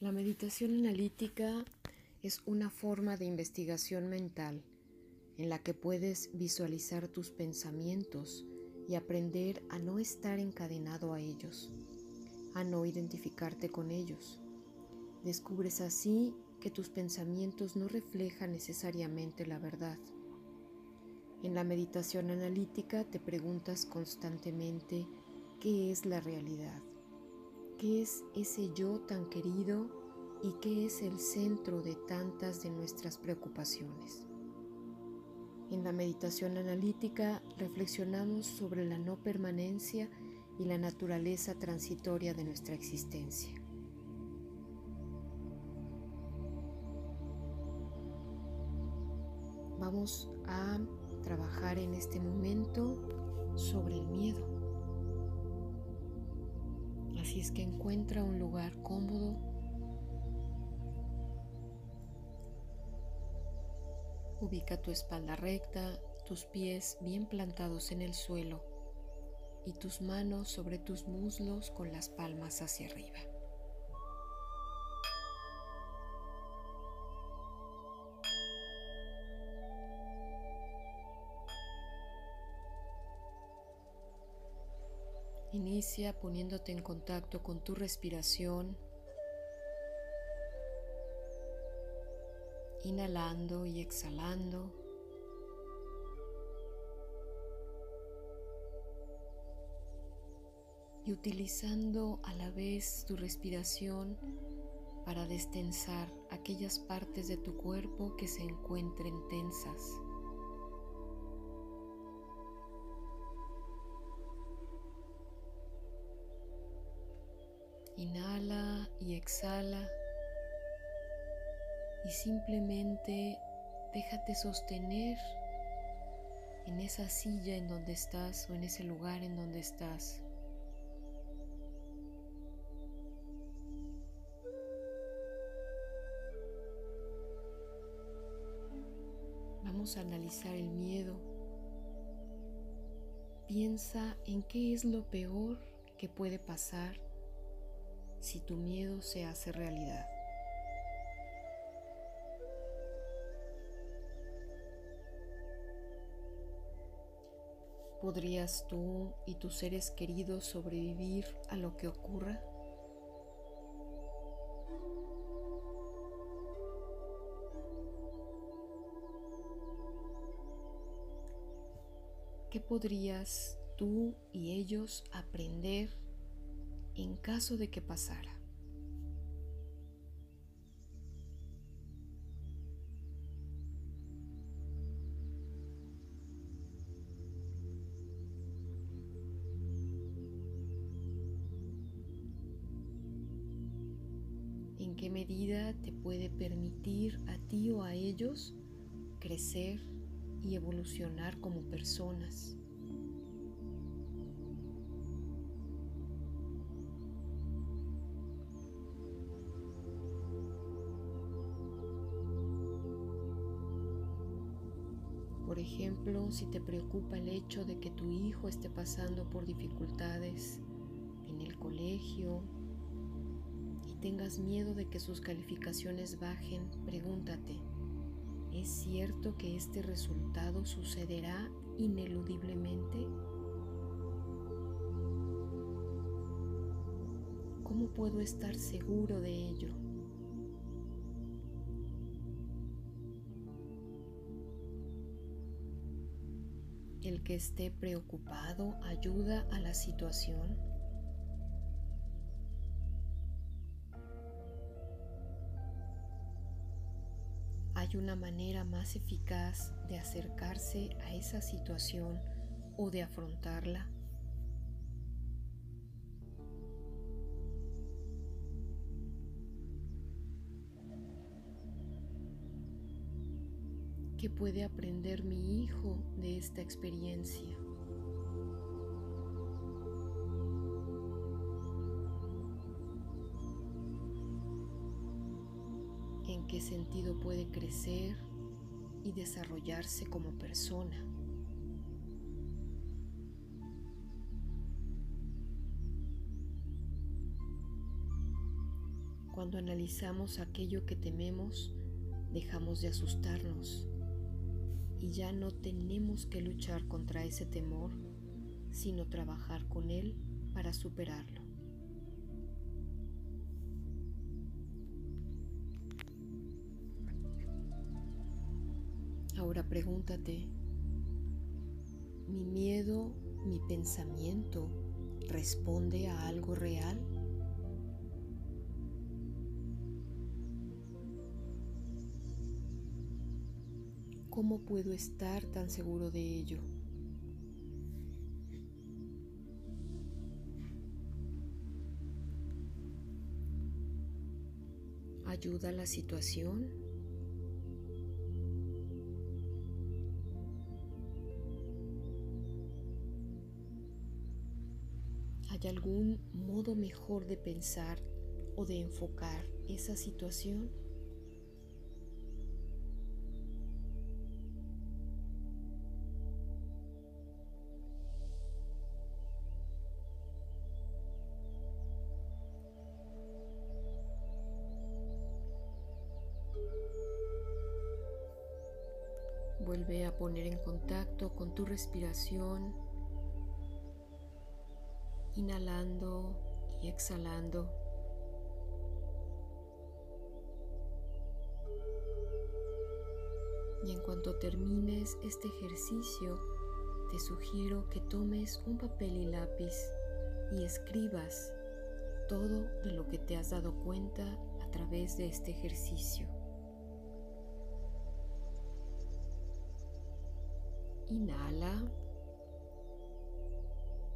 La meditación analítica es una forma de investigación mental en la que puedes visualizar tus pensamientos y aprender a no estar encadenado a ellos, a no identificarte con ellos. Descubres así que tus pensamientos no reflejan necesariamente la verdad. En la meditación analítica te preguntas constantemente qué es la realidad qué es ese yo tan querido y qué es el centro de tantas de nuestras preocupaciones. En la meditación analítica reflexionamos sobre la no permanencia y la naturaleza transitoria de nuestra existencia. Vamos a trabajar en este momento sobre el miedo. Así es que encuentra un lugar cómodo. Ubica tu espalda recta, tus pies bien plantados en el suelo y tus manos sobre tus muslos con las palmas hacia arriba. Inicia poniéndote en contacto con tu respiración, inhalando y exhalando. Y utilizando a la vez tu respiración para destensar aquellas partes de tu cuerpo que se encuentren tensas. Inhala y exhala y simplemente déjate sostener en esa silla en donde estás o en ese lugar en donde estás. Vamos a analizar el miedo. Piensa en qué es lo peor que puede pasar si tu miedo se hace realidad. ¿Podrías tú y tus seres queridos sobrevivir a lo que ocurra? ¿Qué podrías tú y ellos aprender en caso de que pasara. ¿En qué medida te puede permitir a ti o a ellos crecer y evolucionar como personas? Por ejemplo, si te preocupa el hecho de que tu hijo esté pasando por dificultades en el colegio y tengas miedo de que sus calificaciones bajen, pregúntate, ¿es cierto que este resultado sucederá ineludiblemente? ¿Cómo puedo estar seguro de ello? El que esté preocupado ayuda a la situación? ¿Hay una manera más eficaz de acercarse a esa situación o de afrontarla? ¿Qué puede aprender mi hijo de esta experiencia? ¿En qué sentido puede crecer y desarrollarse como persona? Cuando analizamos aquello que tememos, dejamos de asustarnos y ya no tenemos que luchar contra ese temor, sino trabajar con él para superarlo. Ahora pregúntate, ¿mi miedo, mi pensamiento responde a algo real? ¿Cómo puedo estar tan seguro de ello? ¿Ayuda la situación? ¿Hay algún modo mejor de pensar o de enfocar esa situación? Vuelve a poner en contacto con tu respiración, inhalando y exhalando. Y en cuanto termines este ejercicio, te sugiero que tomes un papel y lápiz y escribas todo de lo que te has dado cuenta a través de este ejercicio. Inhala.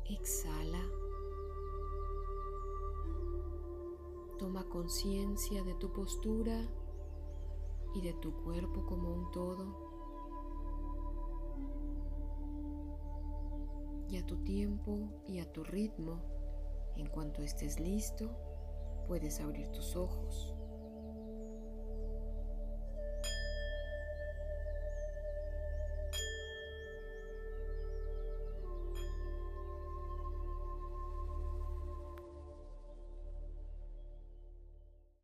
Exhala. Toma conciencia de tu postura y de tu cuerpo como un todo. Y a tu tiempo y a tu ritmo, en cuanto estés listo, puedes abrir tus ojos.